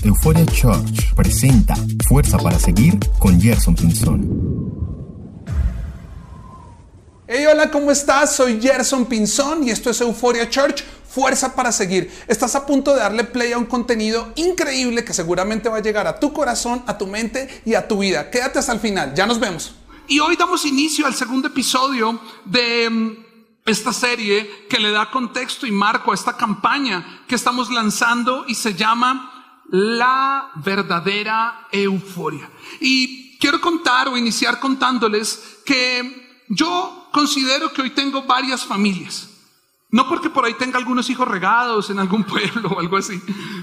Euphoria Church presenta Fuerza para Seguir con Gerson Pinzón. Hey, hola, ¿cómo estás? Soy Gerson Pinzón y esto es Euphoria Church, Fuerza para Seguir. Estás a punto de darle play a un contenido increíble que seguramente va a llegar a tu corazón, a tu mente y a tu vida. Quédate hasta el final, ya nos vemos. Y hoy damos inicio al segundo episodio de mm, esta serie que le da contexto y marco a esta campaña que estamos lanzando y se llama la verdadera euforia. Y quiero contar o iniciar contándoles que yo considero que hoy tengo varias familias. No porque por ahí tenga algunos hijos regados en algún pueblo o algo así,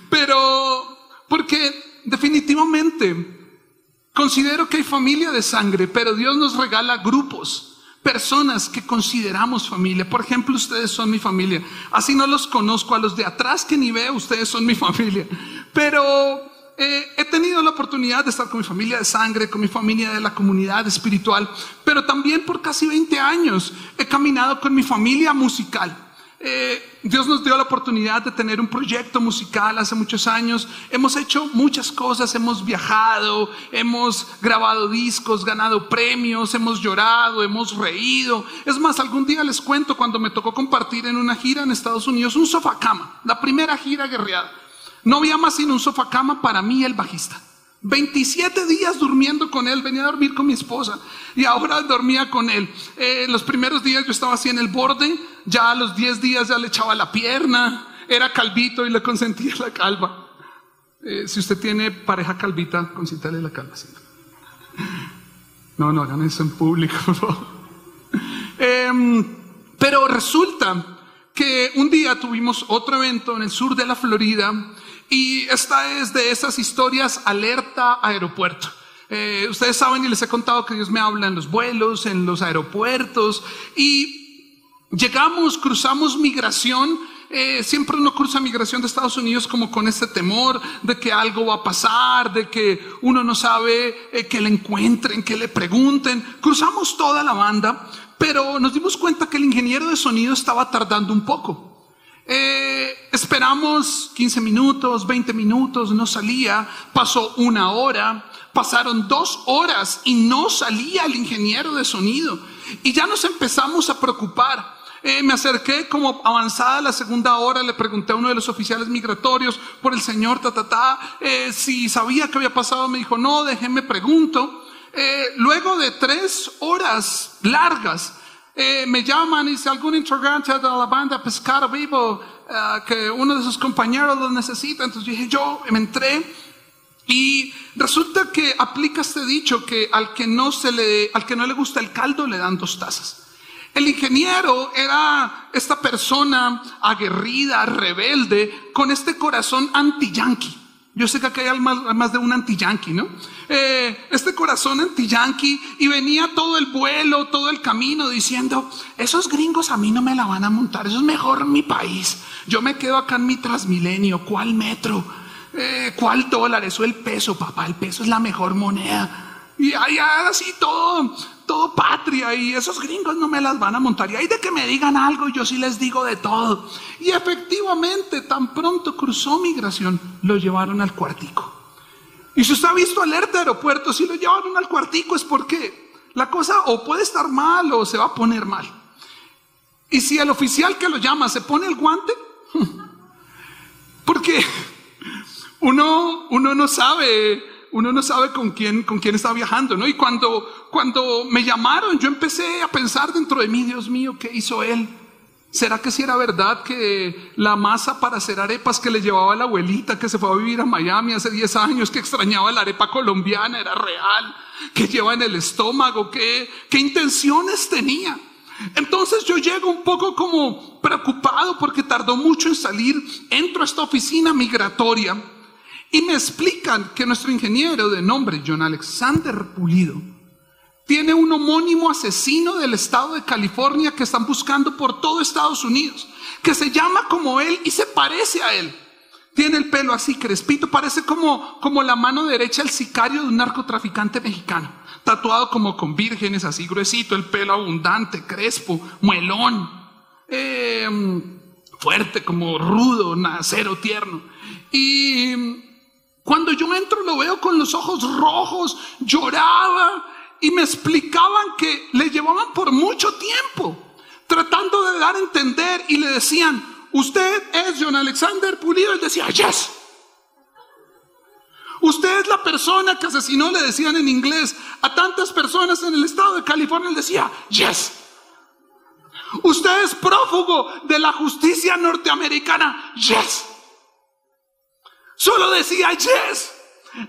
pero porque definitivamente considero que hay familia de sangre, pero Dios nos regala grupos personas que consideramos familia. Por ejemplo, ustedes son mi familia. Así no los conozco a los de atrás que ni veo, ustedes son mi familia. Pero eh, he tenido la oportunidad de estar con mi familia de sangre, con mi familia de la comunidad espiritual, pero también por casi 20 años he caminado con mi familia musical. Eh, Dios nos dio la oportunidad de tener un proyecto musical hace muchos años. Hemos hecho muchas cosas, hemos viajado, hemos grabado discos, ganado premios, hemos llorado, hemos reído. Es más, algún día les cuento cuando me tocó compartir en una gira en Estados Unidos un sofá cama, la primera gira guerreada. No había más sino un sofá cama para mí el bajista. 27 días durmiendo con él, venía a dormir con mi esposa y ahora dormía con él. Eh, los primeros días yo estaba así en el borde, ya a los 10 días ya le echaba la pierna, era calvito y le consentía la calva. Eh, si usted tiene pareja calvita, consíntale la calva. No, no hagan eso en público. Em, pero resulta que un día tuvimos otro evento en el sur de la Florida y esta es de esas historias alerta aeropuerto. Eh, ustedes saben y les he contado que Dios me habla en los vuelos, en los aeropuertos y llegamos, cruzamos migración. Eh, siempre uno cruza migración de Estados Unidos como con ese temor de que algo va a pasar, de que uno no sabe eh, que le encuentren, que le pregunten. Cruzamos toda la banda, pero nos dimos cuenta que el ingeniero de sonido estaba tardando un poco. Eh, esperamos 15 minutos, 20 minutos, no salía, pasó una hora, pasaron dos horas y no salía el ingeniero de sonido. Y ya nos empezamos a preocupar. Eh, me acerqué como avanzada la segunda hora, le pregunté a uno de los oficiales migratorios por el señor Tatatá eh, si sabía qué había pasado. Me dijo, no, déjeme pregunto. luego de tres horas largas, eh, me llaman y dice algún integrante de la banda Pescado Vivo eh, que uno de sus compañeros lo necesita. Entonces dije, yo me entré y resulta que aplica este dicho que al que no se le, al que no le gusta el caldo le dan dos tazas. El ingeniero era esta persona aguerrida, rebelde, con este corazón anti-yankee. Yo sé que acá hay más, de un anti-yankee, ¿no? Eh, este corazón anti-yankee y venía todo el vuelo, todo el camino diciendo, esos gringos a mí no me la van a montar, eso es mejor mi país. Yo me quedo acá en mi transmilenio, ¿cuál metro? Eh, ¿Cuál dólar? Eso el peso, papá, el peso es la mejor moneda. Y allá así todo, todo patria y esos gringos no me las van a montar. Y hay de que me digan algo, yo sí les digo de todo. Y efectivamente, tan pronto cruzó migración, lo llevaron al cuartico. Y si usted ha visto alerta aeropuerto, si lo llevaron al cuartico es porque la cosa o puede estar mal o se va a poner mal. Y si el oficial que lo llama se pone el guante, porque uno, uno no sabe uno no sabe con quién, con quién está viajando, ¿no? Y cuando, cuando me llamaron, yo empecé a pensar dentro de mí, Dios mío, ¿qué hizo él? ¿Será que si era verdad que la masa para hacer arepas que le llevaba la abuelita que se fue a vivir a Miami hace 10 años, que extrañaba la arepa colombiana, era real? ¿Qué lleva en el estómago? ¿Qué, qué intenciones tenía? Entonces yo llego un poco como preocupado porque tardó mucho en salir, entro a esta oficina migratoria y me explican que nuestro ingeniero de nombre John Alexander Pulido tiene un homónimo asesino del estado de California que están buscando por todo Estados Unidos, que se llama como él y se parece a él. Tiene el pelo así crespito, parece como, como la mano derecha del sicario de un narcotraficante mexicano, tatuado como con vírgenes, así gruesito, el pelo abundante, crespo, muelón, em, fuerte, como rudo, acero tierno. Y Cuando yo entro lo veo con los ojos rojos, lloraba y me explicaban que le llevaban por mucho tiempo tratando de dar a entender y le decían, usted es John Alexander Pulido. Él decía, yes. Usted es la persona que asesinó, le decían en inglés, a tantas personas en el estado de California. Él decía, yes. Usted es prófugo de la justicia norteamericana. Yes. Solo decía yes.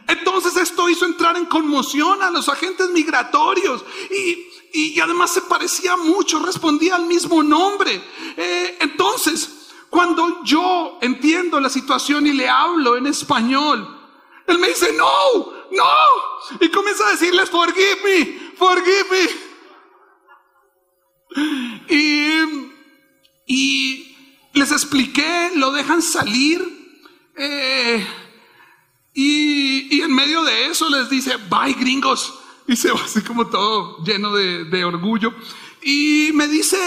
Entonces esto hizo entrar en conmoción a los agentes migratorios y, y, además se parecía mucho, respondía al mismo nombre. Eh, entonces, cuando yo entiendo la situación y le hablo en español, él me dice, no, no. Y comienza a decirles, forgive me, forgive me. Y, y les expliqué, lo dejan salir. Eh, y, y, en medio de eso les dice, bye gringos. Y se va así como todo lleno de, de orgullo. Y me dice,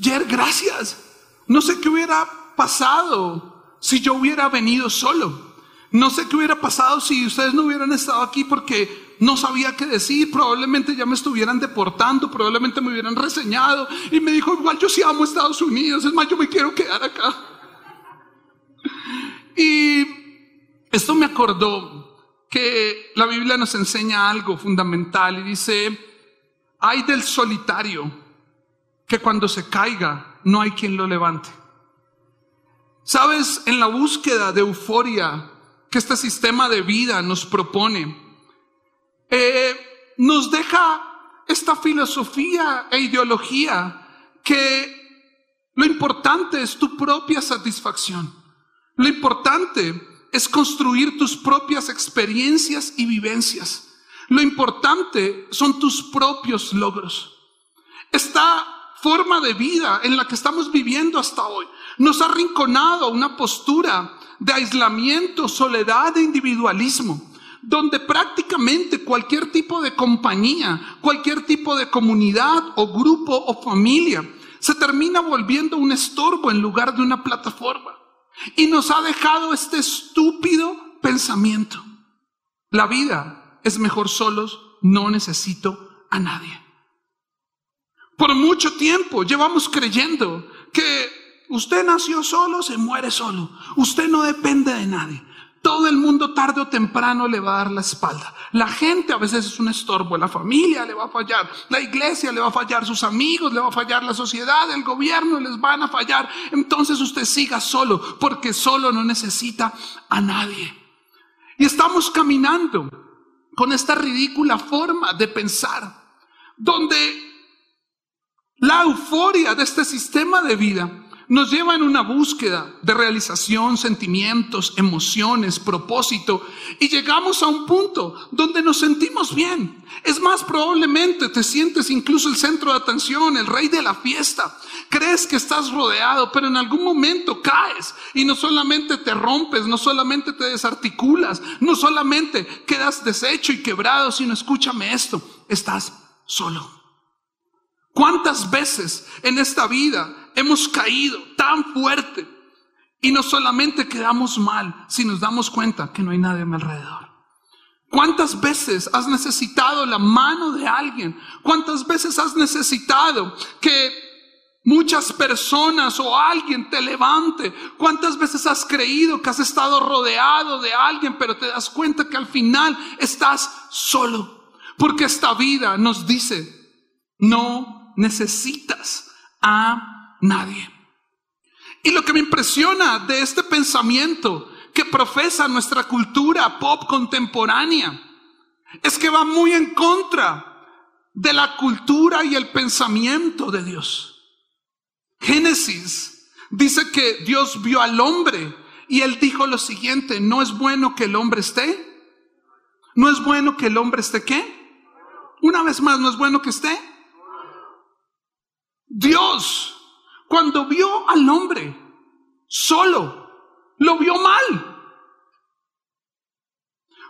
Jer, gracias. No sé qué hubiera pasado si yo hubiera venido solo. No sé qué hubiera pasado si ustedes no hubieran estado aquí porque no sabía qué decir, probablemente ya me estuvieran deportando, probablemente me hubieran reseñado y me dijo, igual yo sí amo Estados Unidos, es más, yo me quiero quedar acá. Y esto me acordó que la Biblia nos enseña algo fundamental y dice, hay del solitario que cuando se caiga no hay quien lo levante. Sabes, en la búsqueda de euforia, que este sistema de vida nos propone, eh, nos deja esta filosofía e ideología que lo importante es tu propia satisfacción. Lo importante es construir tus propias experiencias y vivencias. Lo importante son tus propios logros. Esta forma de vida en la que estamos viviendo hasta hoy nos ha arrinconado a una postura de aislamiento, soledad e individualismo, donde prácticamente cualquier tipo de compañía, cualquier tipo de comunidad o grupo o familia se termina volviendo un estorbo en lugar de una plataforma. Y nos ha dejado este estúpido pensamiento. La vida es mejor solos, no necesito a nadie. Por mucho tiempo llevamos creyendo que Usted nació solo, se muere solo. Usted no depende de nadie. Todo el mundo tarde o temprano le va a dar la espalda. La gente a veces es un estorbo, la familia le va a fallar, la iglesia le va a fallar, sus amigos le va a fallar, la sociedad, el gobierno les van a fallar. Entonces usted siga solo, porque solo no necesita a nadie. Y estamos caminando con esta ridícula forma de pensar, donde la euforia de este sistema de vida nos lleva en una búsqueda de realización, sentimientos, emociones, propósito, y llegamos a un punto donde nos sentimos bien. Es más, probablemente te sientes incluso el centro de atención, el rey de la fiesta. Crees que estás rodeado, pero en algún momento caes y no solamente te rompes, no solamente te desarticulas, no solamente quedas deshecho y quebrado, sino escúchame esto, estás solo. ¿Cuántas veces en esta vida hemos caído tan fuerte y no solamente quedamos mal si nos damos cuenta que no hay nadie a mi alrededor? ¿Cuántas veces has necesitado la mano de alguien? ¿Cuántas veces has necesitado que muchas personas o alguien te levante? ¿Cuántas veces has creído que has estado rodeado de alguien, pero te das cuenta que al final estás solo? Porque esta vida nos dice, no necesitas a nadie. Y lo que me impresiona de este pensamiento que profesa nuestra cultura pop contemporánea es que va muy en contra de la cultura y el pensamiento de Dios. Génesis dice que Dios vio al hombre y él dijo lo siguiente, no es bueno que el hombre esté. No es bueno que el hombre esté qué? Una vez más, no es bueno que esté. Dios cuando vio al hombre solo, lo vio mal.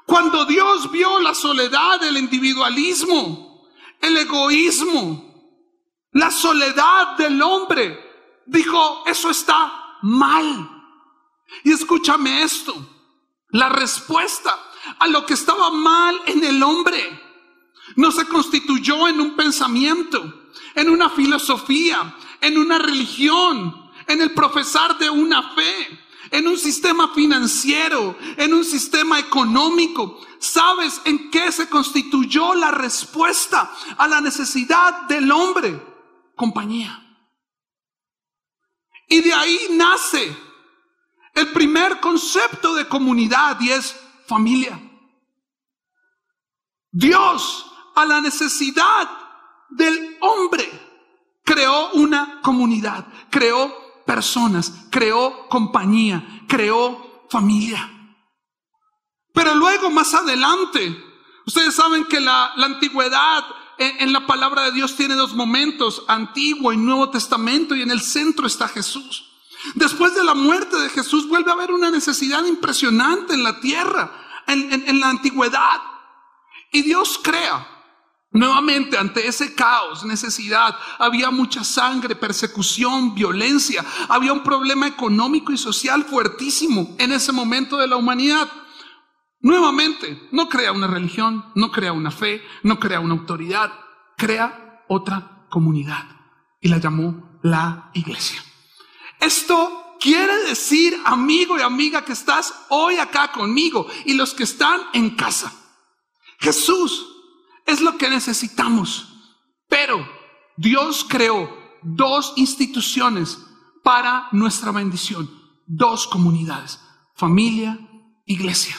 Cuando Dios vio la soledad, el individualismo, el egoísmo, la soledad del hombre, dijo, eso está mal. Y escúchame esto, La respuesta a lo que estaba mal en el hombre no se constituyó en un pensamiento, en una filosofía, en una religión, en el profesar de una fe, en un sistema financiero, en un sistema económico. ¿Sabes en qué se constituyó la respuesta a la necesidad del hombre? Compañía. Y de ahí nace el primer concepto de comunidad y es familia. Dios a la necesidad del hombre creó una comunidad, creó personas, creó compañía, creó familia. Pero luego más adelante, ustedes saben que la, antigüedad en, en la palabra de Dios tiene dos momentos, Antiguo y Nuevo Testamento, y en el centro está Jesús. Después de la muerte de Jesús vuelve a haber una necesidad impresionante en la tierra, en, la antigüedad. Y Dios crea Nuevamente, ante ese caos, necesidad, había mucha sangre, persecución, violencia, había un problema económico y social fuertísimo en ese momento de la humanidad. Nuevamente, no crea una religión, no crea una fe, no crea una autoridad, crea otra comunidad y la llamó la iglesia. Esto quiere decir, amigo y amiga, que estás hoy acá conmigo y los que están en casa. Jesús es lo que necesitamos. Pero Dios creó dos instituciones para nuestra bendición, dos comunidades, familia, iglesia.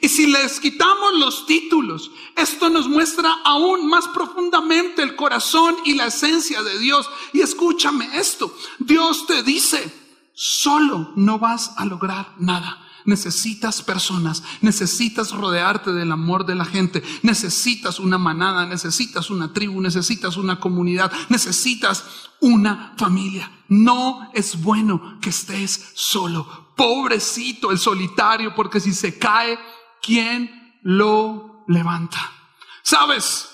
Y si les quitamos los títulos, esto nos muestra aún más profundamente el corazón y la esencia de Dios. Y escúchame esto, Dios te dice, solo no vas a lograr nada. Necesitas personas, necesitas rodearte del amor de la gente, necesitas una manada, necesitas una tribu, necesitas una comunidad, necesitas una familia. No es bueno que estés solo. Pobrecito el solitario, porque si se cae, ¿quién lo levanta? ¿Sabes?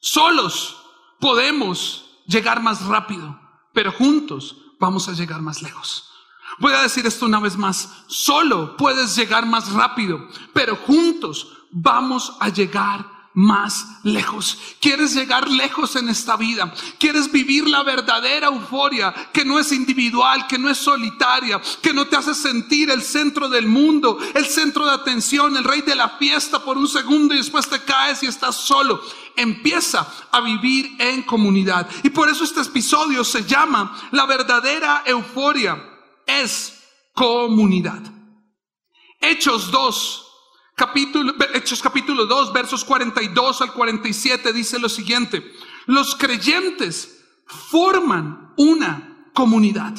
Solos podemos llegar más rápido, pero juntos vamos a llegar más lejos. Voy a decir esto una vez más. Solo puedes llegar más rápido, pero juntos vamos a llegar más lejos. Quieres llegar lejos en esta vida. Quieres vivir la verdadera euforia que no es individual, que no es solitaria, que no te hace sentir el centro del mundo, el centro de atención, el rey de la fiesta por un segundo y después te caes y estás solo. Empieza a vivir en comunidad. Y por eso este episodio se llama La verdadera euforia es comunidad. Hechos 2 capítulo, Hechos capítulo 2, versos 42 al 47 dice lo siguiente. Los creyentes forman una comunidad.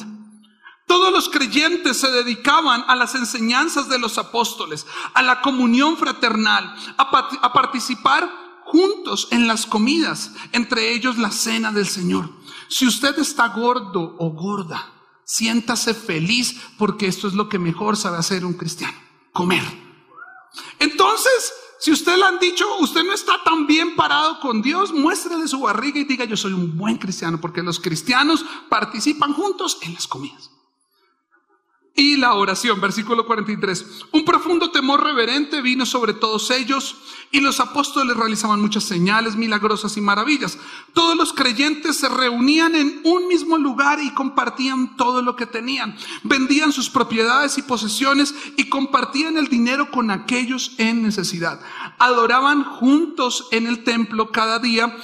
Todos los creyentes se dedicaban a las enseñanzas de los apóstoles, a la comunión fraternal, a, a participar juntos en las comidas, entre ellos la cena del Señor. Si usted está gordo o gorda, siéntase feliz porque esto es lo que mejor sabe hacer un cristiano, comer. Entonces, si usted le han dicho, usted no está tan bien parado con Dios, muéstrele su barriga y diga, yo soy un buen cristiano, porque los cristianos participan juntos en las comidas. Y la oración, versículo 43. Un profundo temor reverente vino sobre todos ellos y los apóstoles realizaban muchas señales milagrosas y maravillas. Todos los creyentes se reunían en un mismo lugar y compartían todo lo que tenían. Vendían sus propiedades y posesiones y compartían el dinero con aquellos en necesidad. Adoraban juntos en el templo cada día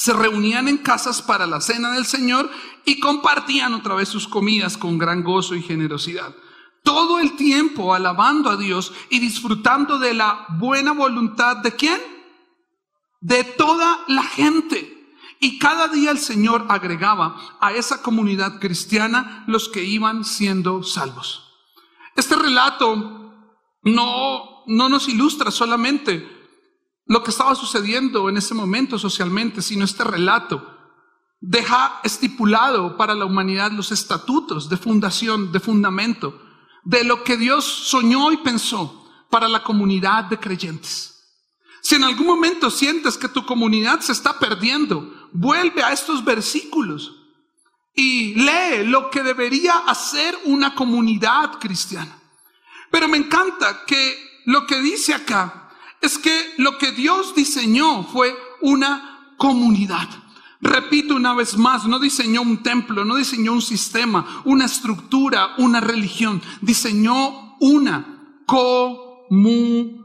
se reunían en casas para la cena del Señor y compartían otra vez sus comidas con gran gozo y generosidad. Todo el tiempo alabando a Dios y disfrutando de la buena voluntad de quién? De toda la gente. Y cada día el Señor agregaba a esa comunidad cristiana los que iban siendo salvos. Este relato no, no nos ilustra solamente lo que estaba sucediendo en ese momento socialmente, sino este relato deja estipulado para la humanidad los estatutos de fundación, de fundamento, de lo que Dios soñó y pensó para la comunidad de creyentes. Si en algún momento sientes que tu comunidad se está perdiendo, vuelve a estos versículos y lee lo que debería hacer una comunidad cristiana. Pero me encanta que lo que dice acá es que lo que Dios diseñó fue una comunidad. Repito una vez más, no diseñó un templo, no diseñó un sistema, una estructura, una religión, diseñó una comunidad.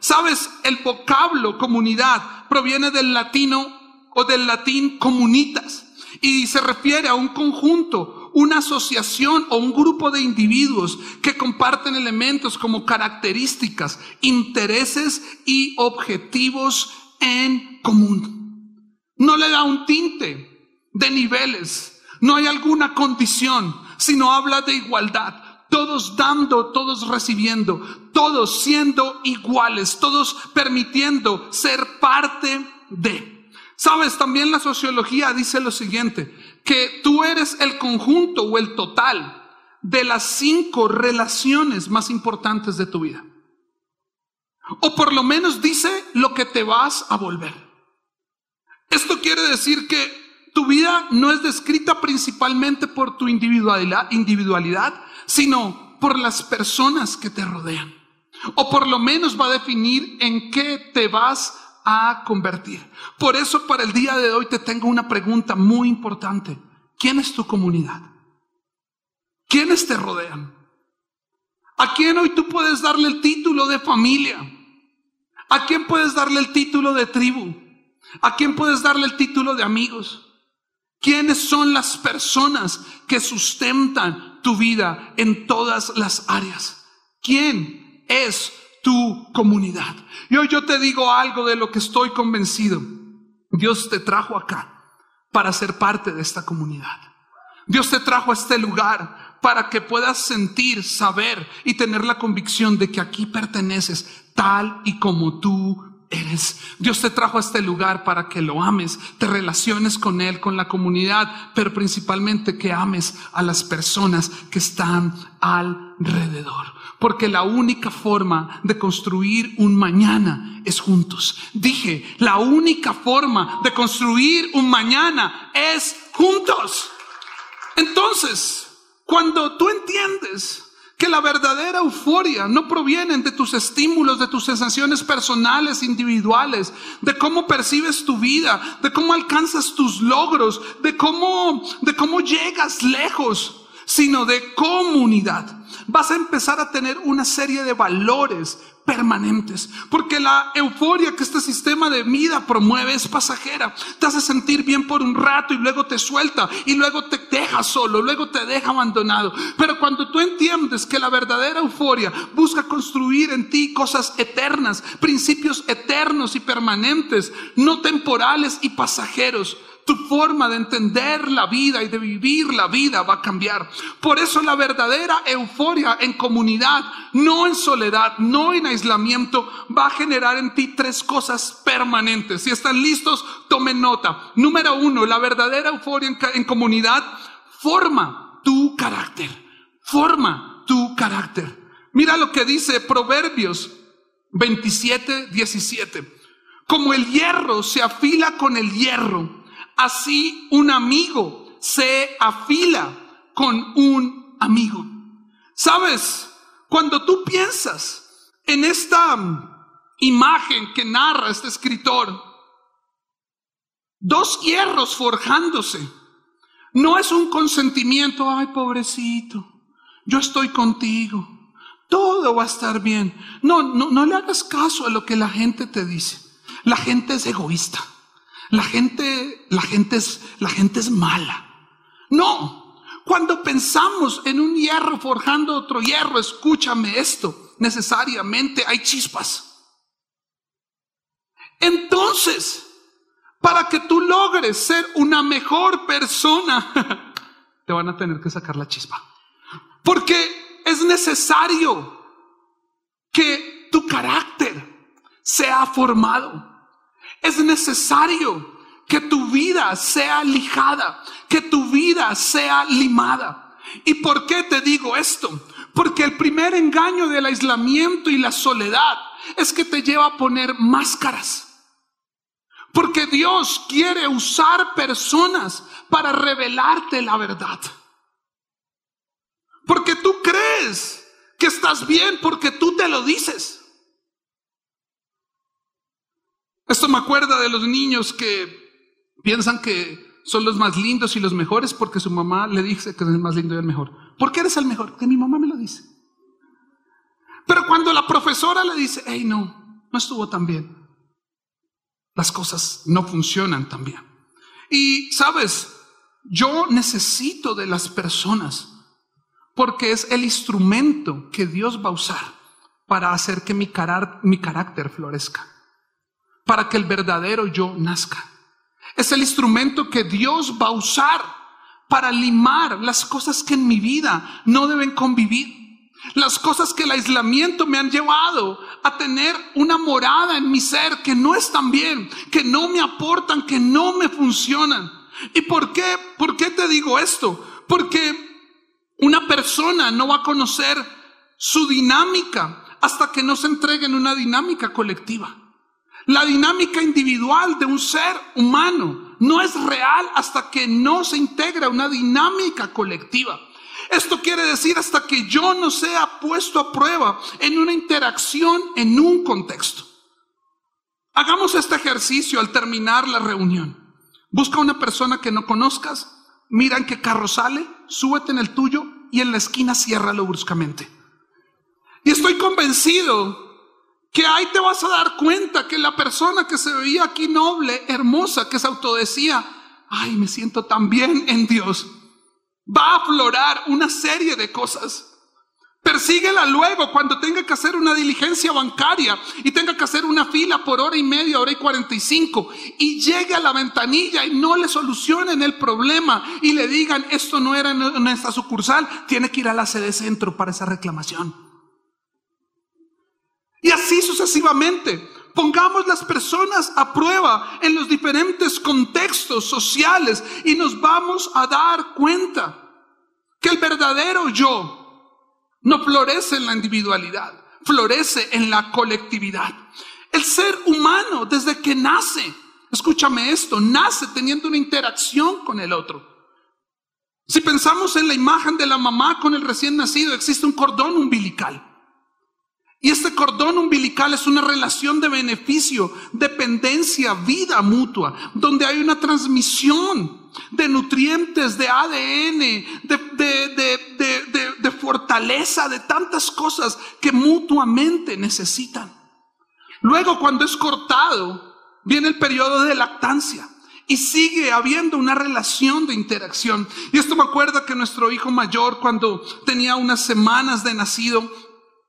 Sabes, el vocablo comunidad proviene del latino o del latín comunitas y se refiere a un conjunto, una asociación o un grupo de individuos que comparten elementos como características, intereses y objetivos en común. No le da un tinte de niveles, no hay alguna condición, sino habla de igualdad todos dando, todos recibiendo, todos siendo iguales, todos permitiendo ser parte de. Sabes, también la sociología dice lo siguiente, que tú eres el conjunto o el total de las cinco relaciones más importantes de tu vida. O por lo menos dice lo que te vas a volver. Esto quiere decir que tu vida no es descrita principalmente por tu individualidad, sino por las personas que te rodean. O por lo menos va a definir en qué te vas a convertir. Por eso para el día de hoy te tengo una pregunta muy importante. ¿Quién es tu comunidad? ¿Quiénes te rodean? ¿A quién hoy tú puedes darle el título de familia? ¿A quién puedes darle el título de tribu? ¿A quién puedes darle el título de amigos? ¿Quiénes son las personas que sustentan tu vida en todas las áreas? ¿Quién es tu comunidad? Y hoy yo te digo algo de lo que estoy convencido. Dios te trajo acá para ser parte de esta comunidad. Dios te trajo a este lugar para que puedas sentir, saber y tener la convicción de que aquí perteneces tal y como tú eres. Dios te trajo a este lugar para que lo ames, te relaciones con Él, con la comunidad, pero principalmente que ames a las personas que están alrededor. Porque la única forma de construir un mañana es juntos. Dije, la única forma de construir un mañana es juntos. Entonces, cuando tú entiendes que la verdadera euforia no proviene de tus estímulos, de tus sensaciones personales, individuales, de cómo percibes tu vida, de cómo alcanzas tus logros, de cómo, de cómo llegas lejos, sino de comunidad. Vas a empezar a tener una serie de valores permanentes. Porque la euforia que este sistema de vida promueve es pasajera. Te hace sentir bien por un rato y luego te suelta y luego te deja solo, luego te deja abandonado. Pero cuando tú entiendes que la verdadera euforia busca construir en ti cosas eternas, principios eternos y permanentes, no temporales y pasajeros, tu forma de entender la vida y de vivir la vida va a cambiar. Por eso la verdadera euforia en comunidad, no en soledad, no en aislamiento, va a generar en ti tres cosas permanentes. Si están listos, tomen nota. Número uno, la verdadera euforia en, comunidad forma tu carácter. Forma tu carácter. Mira lo que dice Proverbios 27, 17. Como el hierro se afila con el hierro, Así un amigo se afila con un amigo. ¿Sabes? Cuando tú piensas en esta imagen que narra este escritor, dos hierros forjándose, no es un consentimiento, ay pobrecito, yo estoy contigo, todo va a estar bien. No, no, no le hagas caso a lo que la gente te dice. La gente es egoísta. La gente, la gente es, la gente es mala. No, cuando pensamos en un hierro forjando otro hierro, escúchame esto, necesariamente hay chispas. Entonces, para que tú logres ser una mejor persona, te van a tener que sacar la chispa. Porque es necesario que tu carácter sea formado. Es necesario que tu vida sea lijada, que tu vida sea limada. ¿Y por qué te digo esto? Porque el primer engaño del aislamiento y la soledad es que te lleva a poner máscaras. Porque Dios quiere usar personas para revelarte la verdad. Porque tú crees que estás bien porque tú te lo dices. Esto me acuerda de los niños que piensan que son los más lindos y los mejores porque su mamá le dice que es el más lindo y el mejor. ¿Por qué eres el mejor? Que mi mamá me lo dice. Pero cuando la profesora le dice, hey, no, no estuvo tan bien, las cosas no funcionan tan bien. Y sabes, yo necesito de las personas porque es el instrumento que Dios va a usar para hacer que mi, mi carácter florezca, para que el verdadero yo nazca. Es el instrumento que Dios va a usar para limar las cosas que en mi vida no deben convivir. Las cosas que el aislamiento me han llevado a tener una morada en mi ser que no están bien, que no me aportan, que no me funcionan. ¿Y por qué? ¿Por qué te digo esto? Porque una persona no va a conocer su dinámica hasta que no se entregue en una dinámica colectiva. La dinámica individual de un ser humano no es real hasta que no se integra una dinámica colectiva. Esto quiere decir hasta que yo no sea puesto a prueba en una interacción en un contexto. Hagamos este ejercicio al terminar la reunión. Busca una persona que no conozcas, mira en qué carro sale, súbete en el tuyo y en la esquina ciérralo bruscamente. Y estoy convencido que ahí te vas a dar cuenta que la persona que se veía aquí noble, hermosa, que se autodecía, ay, me siento tan bien en Dios, va a aflorar una serie de cosas. Persíguela luego cuando tenga que hacer una diligencia bancaria y tenga que hacer una fila por hora y media, hora y cuarenta y cinco y llegue a la ventanilla y no le solucionen el problema y le digan esto no era en esta sucursal, tiene que ir a la sede centro para esa reclamación. Y así sucesivamente. Pongamos las personas a prueba en los diferentes contextos sociales y nos vamos a dar cuenta que el verdadero yo no florece en la individualidad, florece en la colectividad. El ser humano desde que nace, escúchame esto, nace teniendo una interacción con el otro. Si pensamos en la imagen de la mamá con el recién nacido, existe un cordón umbilical. Y este cordón umbilical es una relación de beneficio, dependencia, vida mutua, donde hay una transmisión de nutrientes, de ADN, de, fortaleza, de tantas cosas que mutuamente necesitan. Luego, cuando es cortado, viene el periodo de lactancia. Y sigue habiendo una relación de interacción. Y esto me acuerda que nuestro hijo mayor, cuando tenía unas semanas de nacido,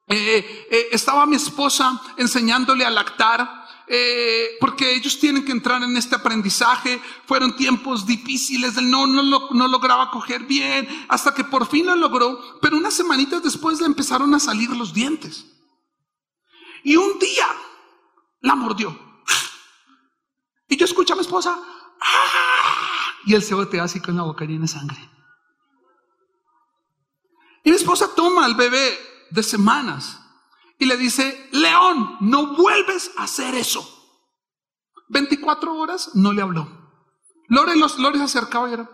eh, eh, estaba mi esposa enseñándole a lactar. Eh, porque ellos tienen que entrar en este aprendizaje. Fueron tiempos difíciles, no, no, no lograba coger bien, hasta que por fin lo logró, pero unas semanitas después le empezaron a salir los dientes. Y un día la mordió. Y yo escucho a mi esposa, ¡ah! y él se botea así con la boca llena de sangre. Y mi esposa toma al bebé de semanas y le dice, León, no vuelves a hacer eso. 24 horas no le habló. Lore, los, Lore se acercaba y era,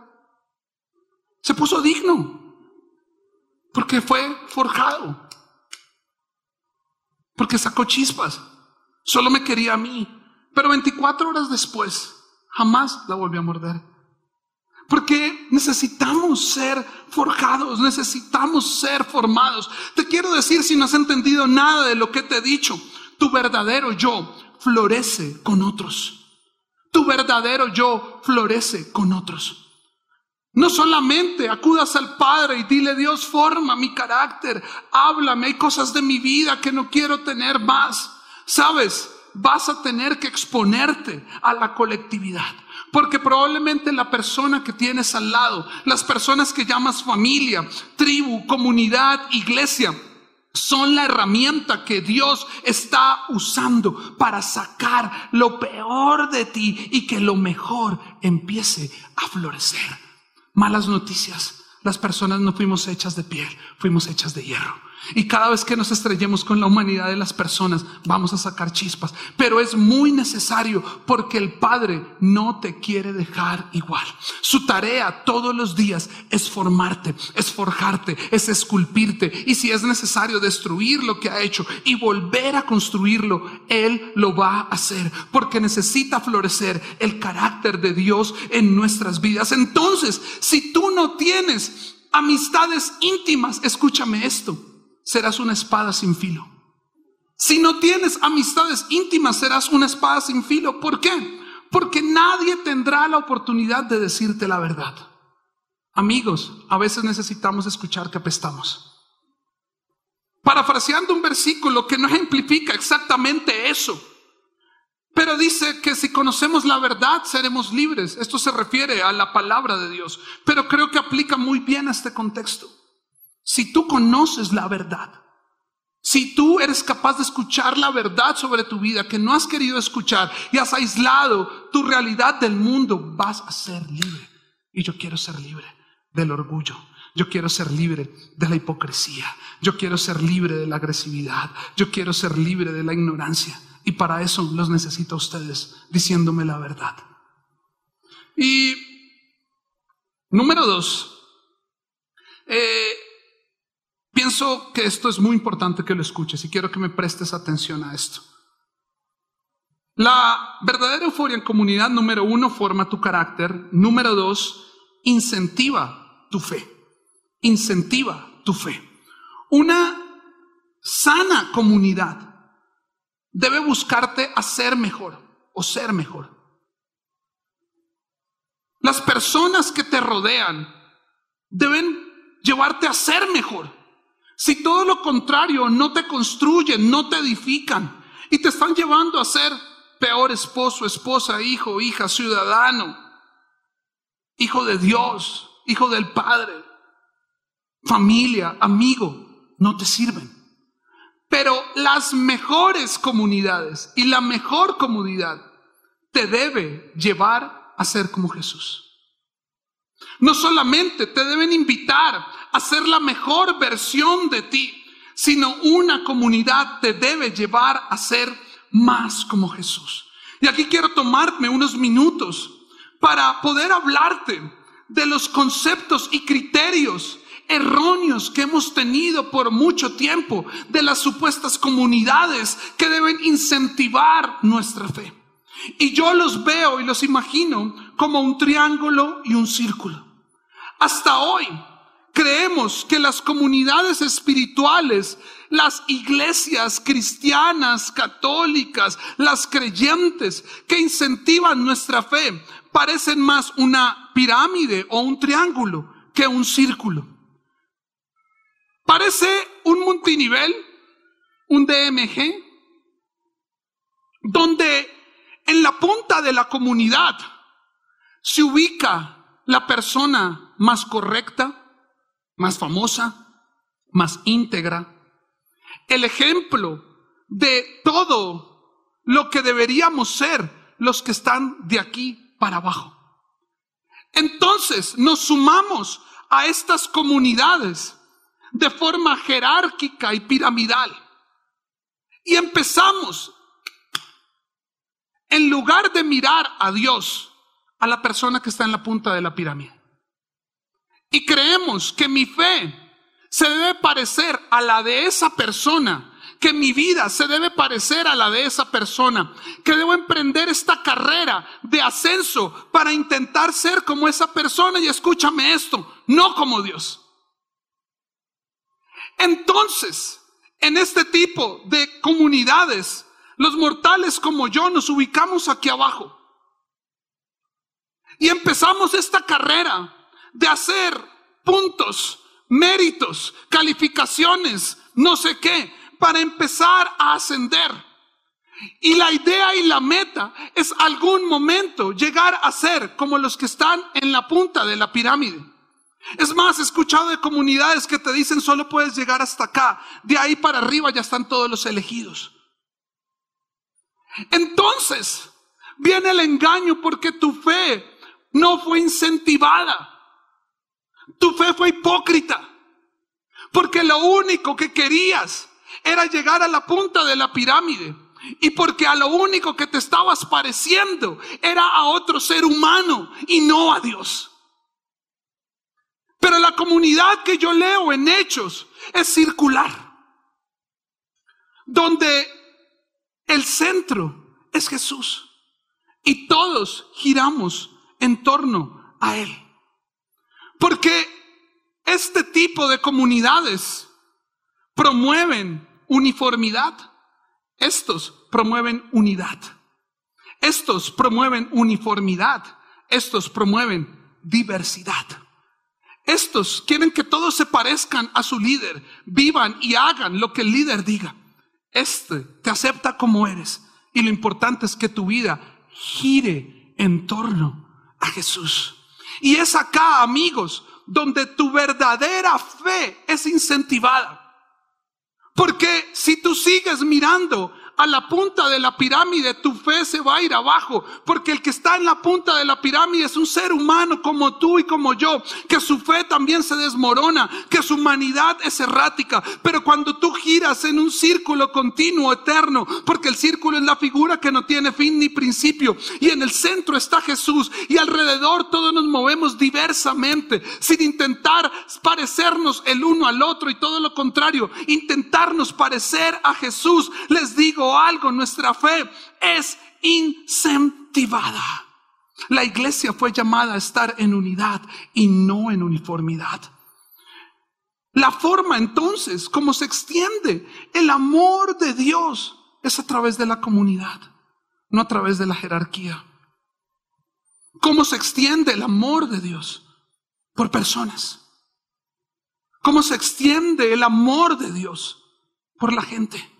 se puso digno porque fue forjado, porque sacó chispas, solo me quería a mí, pero 24 horas después jamás la volvió a morder. Porque necesitamos ser forjados, necesitamos ser formados. Te quiero decir, si no has entendido nada de lo que te he dicho, tu verdadero yo florece con otros. Tu verdadero yo florece con otros. No solamente acudas al Padre y dile, Dios, forma mi carácter, háblame, hay cosas de mi vida que no quiero tener más. Sabes, vas a tener que exponerte a la colectividad. Porque probablemente la persona que tienes al lado, las personas que llamas familia, tribu, comunidad, iglesia, son la herramienta que Dios está usando para sacar lo peor de ti y que lo mejor empiece a florecer. Malas noticias. Las personas no fuimos hechas de piel, fuimos hechas de hierro. Y cada vez que nos estrellemos con la humanidad de las personas, vamos a sacar chispas. Pero es muy necesario porque el Padre no te quiere dejar igual. Su tarea todos los días es formarte, es forjarte, es esculpirte. Y si es necesario destruir lo que ha hecho y volver a construirlo, Él lo va a hacer porque necesita florecer el carácter de Dios en nuestras vidas. Entonces, si tú no tienes amistades íntimas, escúchame esto serás una espada sin filo. Si no tienes amistades íntimas, serás una espada sin filo. ¿Por qué? Porque nadie tendrá la oportunidad de decirte la verdad. Amigos, a veces necesitamos escuchar que apestamos. Parafraseando un versículo que no ejemplifica exactamente eso, pero dice que si conocemos la verdad seremos libres. Esto se refiere a la palabra de Dios, pero creo que aplica muy bien a este contexto. Si tú conoces la verdad, si tú eres capaz de escuchar la verdad sobre tu vida que no has querido escuchar y has aislado tu realidad del mundo, vas a ser libre. Y yo quiero ser libre del orgullo. Yo quiero ser libre de la hipocresía. Yo quiero ser libre de la agresividad. Yo quiero ser libre de la ignorancia. Y para eso los necesito a ustedes diciéndome la verdad. Y número dos, eh, Pienso que esto es muy importante que lo escuches y quiero que me prestes atención a esto. La verdadera euforia en comunidad, número uno, forma tu carácter. Número dos, incentiva tu fe. Incentiva tu fe. Una sana comunidad debe buscarte a ser mejor o ser mejor. Las personas que te rodean deben llevarte a ser mejor. Si todo lo contrario no te construyen, no te edifican y te están llevando a ser peor esposo, esposa, hijo, hija, ciudadano, hijo de Dios, hijo del Padre, familia, amigo, no te sirven. Pero las mejores comunidades y la mejor comunidad te debe llevar a ser como Jesús. No solamente te deben invitar a ser la mejor versión de ti, sino una comunidad te debe llevar a ser más como Jesús. Y aquí quiero tomarme unos minutos para poder hablarte de los conceptos y criterios erróneos que hemos tenido por mucho tiempo de las supuestas comunidades que deben incentivar nuestra fe. Y yo los veo y los imagino como un triángulo y un círculo. Hasta hoy creemos que las comunidades espirituales, las iglesias cristianas, católicas, las creyentes que incentivan nuestra fe, parecen más una pirámide o un triángulo que un círculo. Parece un multinivel, un DMG, donde en la punta de la comunidad se ubica la persona más correcta, más famosa, más íntegra, el ejemplo de todo lo que deberíamos ser los que están de aquí para abajo. Entonces nos sumamos a estas comunidades de forma jerárquica y piramidal y empezamos en lugar de mirar a Dios, a la persona que está en la punta de la pirámide. Y creemos que mi fe se debe parecer a la de esa persona, que mi vida se debe parecer a la de esa persona, que debo emprender esta carrera de ascenso para intentar ser como esa persona y escúchame esto, no como Dios. Entonces, en este tipo de comunidades, los mortales como yo nos ubicamos aquí abajo. Y empezamos esta carrera de hacer puntos, méritos, calificaciones, no sé qué, para empezar a ascender. Y la idea y la meta es algún momento llegar a ser como los que están en la punta de la pirámide. Es más, he escuchado de comunidades que te dicen solo puedes llegar hasta acá, de ahí para arriba ya están todos los elegidos. Entonces viene el engaño porque tu fe no fue incentivada. Tu fe fue hipócrita. porque lo único que querías era llegar a la punta de la pirámide. Y porque a lo único que te estabas pareciendo era a otro ser humano y no a Dios. Pero la comunidad que yo leo en Hechos es circular, donde el centro es Jesús y todos giramos en torno a Él. Porque este tipo de comunidades promueven uniformidad. Estos promueven unidad. Estos promueven uniformidad. Estos promueven diversidad. Estos quieren que todos se parezcan a su líder, vivan y hagan lo que el líder diga. Este te acepta como eres y lo importante es que tu vida gire en torno a Jesús. Y es acá, amigos, donde tu verdadera fe es incentivada. Porque si tú sigues mirando a la punta de la pirámide, tu fe se va a ir abajo, porque el que está en la punta de la pirámide es un ser humano como tú y como yo, que su fe también se desmorona, que su humanidad es errática, pero cuando tú giras en un círculo continuo, eterno, el círculo es la figura que no tiene fin ni principio, y en el centro está Jesús, y alrededor todos nos movemos diversamente, sin intentar parecernos el uno al otro y todo lo contrario, intentarnos parecer a Jesús, les digo, algo, nuestra fe es incentivada. La iglesia fue llamada a estar en unidad y no en uniformidad. La forma entonces como se extiende el amor de Dios es a través de la comunidad, no a través de la jerarquía. ¿Cómo se extiende el amor de Dios? Por personas. ¿Cómo se extiende el amor de Dios? Por la gente.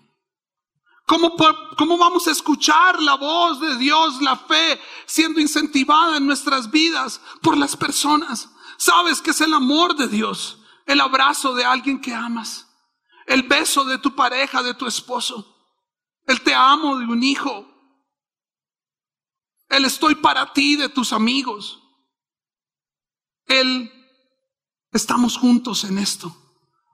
¿Cómo, ¿Cómo, vamos a escuchar la voz de Dios, la fe, siendo incentivada en nuestras vidas por las personas? Sabes que es el amor de Dios, el abrazo de alguien que amas, el beso de tu pareja, de tu esposo, el te amo de un hijo, el estoy para ti de tus amigos, el estamos juntos en esto.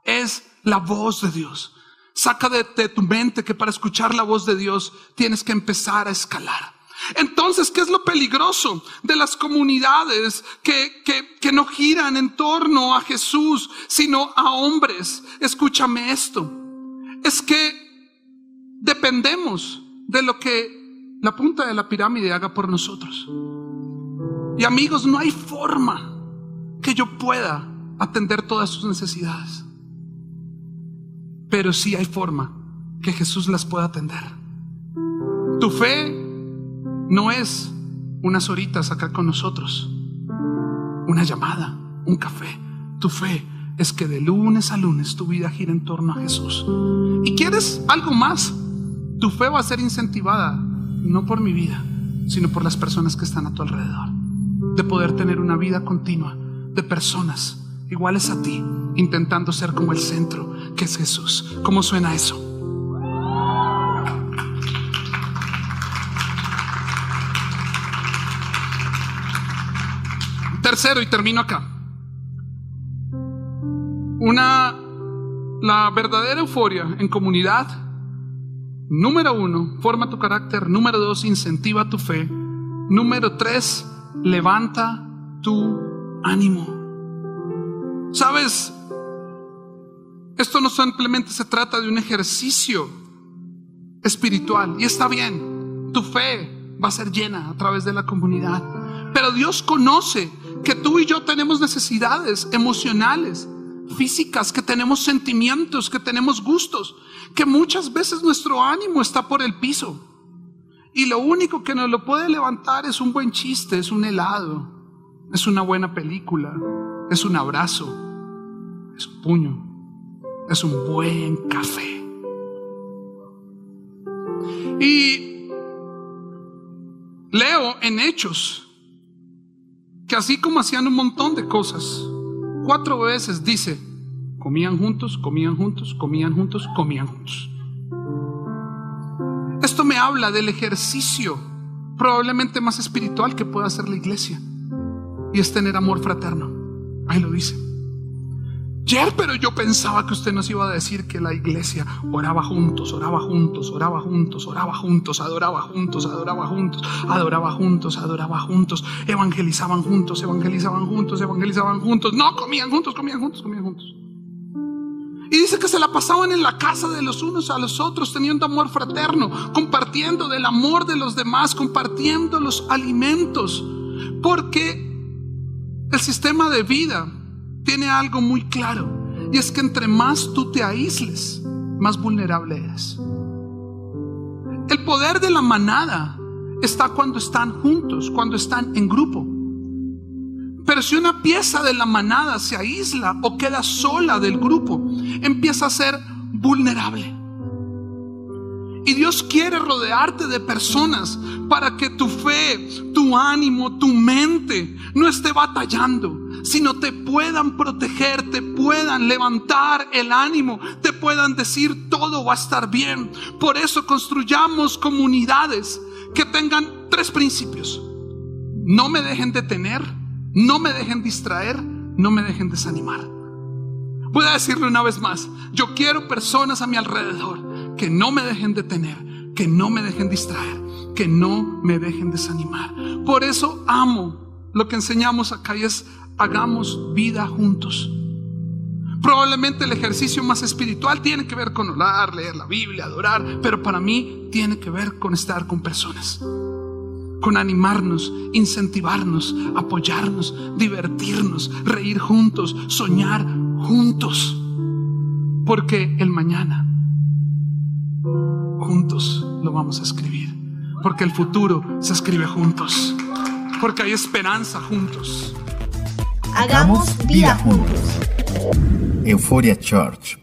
Es la voz de Dios. Saca de, tu mente que para escuchar la voz de Dios tienes que empezar a escalar. Entonces, ¿qué es lo peligroso de las comunidades que, que, que, no giran en torno a Jesús, sino a hombres? Escúchame esto. Es que dependemos de lo que la punta de la pirámide haga por nosotros. Y amigos, no hay forma que yo pueda atender todas sus necesidades pero sí hay forma que Jesús las pueda atender. Tu fe no es unas horitas acá con nosotros, una llamada, un café. Tu fe es que de lunes a lunes tu vida gira en torno a Jesús. ¿Y quieres algo más? Tu fe va a ser incentivada no por mi vida, sino por las personas que están a tu alrededor. De poder tener una vida continua de personas iguales a ti, intentando ser como el centro, que es Jesús. ¿Cómo suena eso? Tercero, y termino acá. Una, la verdadera euforia en comunidad, número uno, forma tu carácter. Número dos, incentiva tu fe. Número tres, levanta tu ánimo. Sabes, esto no simplemente se trata de un ejercicio espiritual y está bien, tu fe va a ser llena a través de la comunidad, pero Dios conoce que tú y yo tenemos necesidades emocionales, físicas, que tenemos sentimientos, que tenemos gustos, que muchas veces nuestro ánimo está por el piso. Y lo único que nos lo puede levantar es un buen chiste, es un helado, es una buena película, es un abrazo, es un puño, es un buen café. Y leo en Hechos que así como hacían un montón de cosas, cuatro veces dice, comían juntos, comían juntos, comían juntos, comían juntos. Esto me habla del ejercicio probablemente más espiritual que pueda hacer la iglesia y es tener amor fraterno. Ahí lo dice. Ayer, pero yo pensaba que usted nos iba a decir que la iglesia oraba juntos, oraba juntos, oraba juntos, oraba juntos, adoraba juntos, adoraba juntos, adoraba juntos, adoraba juntos, evangelizaban juntos, evangelizaban juntos, evangelizaban juntos. No, comían juntos, comían juntos, comían juntos. Y dice que se la pasaban en la casa de los unos a los otros, teniendo amor fraterno, compartiendo del amor de los demás, compartiendo los alimentos. Porque el sistema de vida tiene algo muy claro. Y es que entre más tú te aísles, más vulnerable eres. El poder de la manada está cuando están juntos, cuando están en grupo. Pero si una pieza de la manada se aísla o queda sola del grupo, empieza a ser vulnerable. Y Dios quiere rodearte de personas para que tu fe, tu ánimo, tu mente no esté batallando, sino te puedan proteger, te puedan levantar el ánimo, te puedan decir todo va a estar bien. Por eso construyamos comunidades que tengan tres principios. No me dejen detener, no me dejen distraer, no me dejen desanimar. Voy a decirlo una vez más, yo quiero personas a mi alrededor que no me dejen detener, que no me dejen distraer, que no me dejen desanimar. Por eso amo lo que enseñamos acá y es hagamos vida juntos. Probablemente el ejercicio más espiritual tiene que ver con orar, leer la Biblia, adorar, pero para mí tiene que ver con estar con personas, con animarnos, incentivarnos, apoyarnos, divertirnos, reír juntos, soñar juntos, porque el mañana juntos lo vamos a escribir, porque el futuro se escribe juntos, porque hay esperanza juntos. Hagamos vida juntos. Euphoria Church